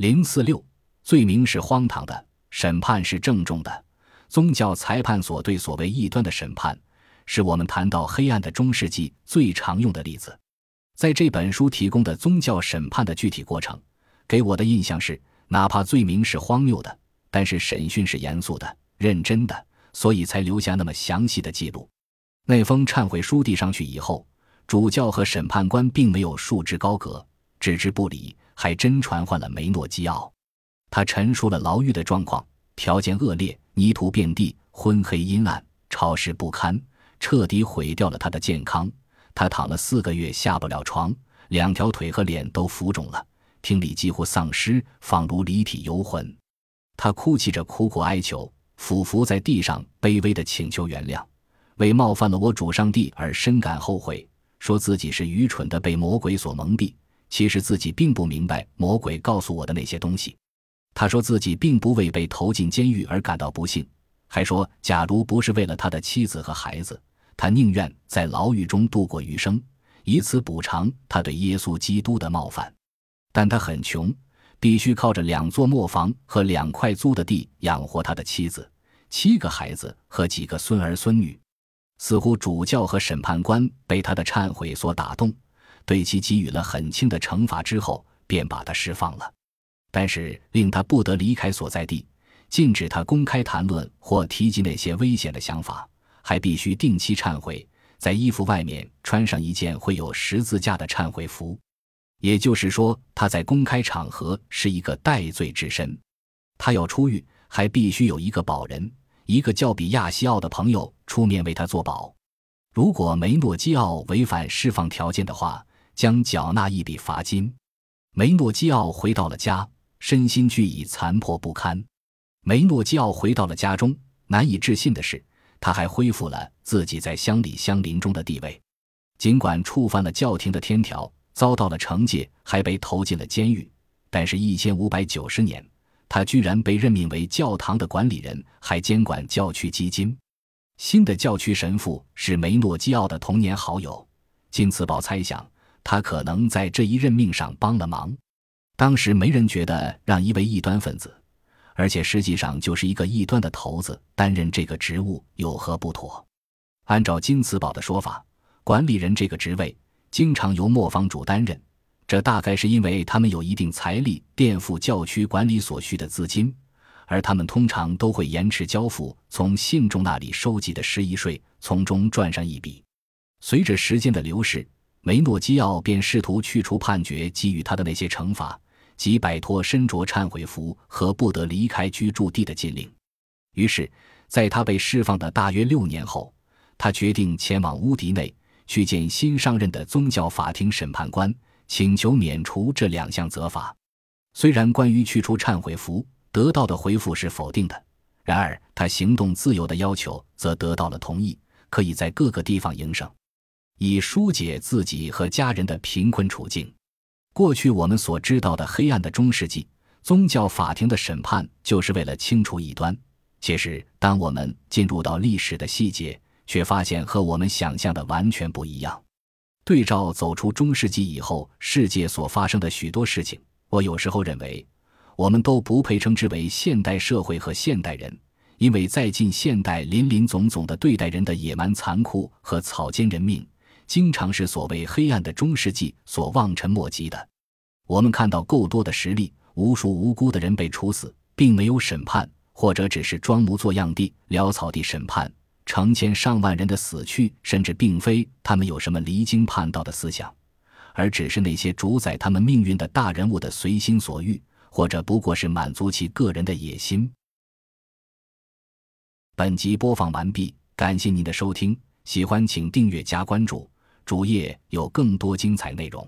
零四六，罪名是荒唐的，审判是郑重的。宗教裁判所对所谓异端的审判，是我们谈到黑暗的中世纪最常用的例子。在这本书提供的宗教审判的具体过程，给我的印象是，哪怕罪名是荒谬的，但是审讯是严肃的、认真的，所以才留下那么详细的记录。那封忏悔书递上去以后，主教和审判官并没有束之高阁、置之不理。还真传唤了梅诺基奥，他陈述了牢狱的状况：条件恶劣，泥土遍地，昏黑阴暗，潮湿不堪，彻底毁掉了他的健康。他躺了四个月，下不了床，两条腿和脸都浮肿了，听力几乎丧失，仿如离体游魂。他哭泣着，苦苦哀求，俯伏在地上，卑微的请求原谅，为冒犯了我主上帝而深感后悔，说自己是愚蠢的，被魔鬼所蒙蔽。其实自己并不明白魔鬼告诉我的那些东西。他说自己并不为被投进监狱而感到不幸，还说假如不是为了他的妻子和孩子，他宁愿在牢狱中度过余生，以此补偿他对耶稣基督的冒犯。但他很穷，必须靠着两座磨坊和两块租的地养活他的妻子、七个孩子和几个孙儿孙女。似乎主教和审判官被他的忏悔所打动。对其给予了很轻的惩罚之后，便把他释放了。但是令他不得离开所在地，禁止他公开谈论或提及那些危险的想法，还必须定期忏悔，在衣服外面穿上一件会有十字架的忏悔服。也就是说，他在公开场合是一个戴罪之身。他要出狱，还必须有一个保人，一个叫比亚西奥的朋友出面为他作保。如果梅诺基奥违反释放条件的话，将缴纳一笔罚金。梅诺基奥回到了家，身心俱已残破不堪。梅诺基奥回到了家中，难以置信的是，他还恢复了自己在乡里乡邻中的地位。尽管触犯了教廷的天条，遭到了惩戒，还被投进了监狱，但是，一千五百九十年，他居然被任命为教堂的管理人，还监管教区基金。新的教区神父是梅诺基奥的童年好友，金茨堡猜想。他可能在这一任命上帮了忙。当时没人觉得让一位异端分子，而且实际上就是一个异端的头子担任这个职务有何不妥。按照金茨堡的说法，管理人这个职位经常由磨坊主担任，这大概是因为他们有一定财力垫付教区管理所需的资金，而他们通常都会延迟交付从信众那里收集的失仪税，从中赚上一笔。随着时间的流逝。梅诺基奥便试图去除判决给予他的那些惩罚，即摆脱身着忏悔服和不得离开居住地的禁令。于是，在他被释放的大约六年后，他决定前往乌迪内去见新上任的宗教法庭审判官，请求免除这两项责罚。虽然关于去除忏悔服得到的回复是否定的，然而他行动自由的要求则得到了同意，可以在各个地方营生。以疏解自己和家人的贫困处境。过去我们所知道的黑暗的中世纪宗教法庭的审判，就是为了清除异端。其实，当我们进入到历史的细节，却发现和我们想象的完全不一样。对照走出中世纪以后世界所发生的许多事情，我有时候认为，我们都不配称之为现代社会和现代人，因为在近现代林林总总的对待人的野蛮、残酷和草菅人命。经常是所谓黑暗的中世纪所望尘莫及的。我们看到够多的实例，无数无辜的人被处死，并没有审判，或者只是装模作样地潦草地审判；成千上万人的死去，甚至并非他们有什么离经叛道的思想，而只是那些主宰他们命运的大人物的随心所欲，或者不过是满足其个人的野心。本集播放完毕，感谢您的收听，喜欢请订阅加关注。主页有更多精彩内容。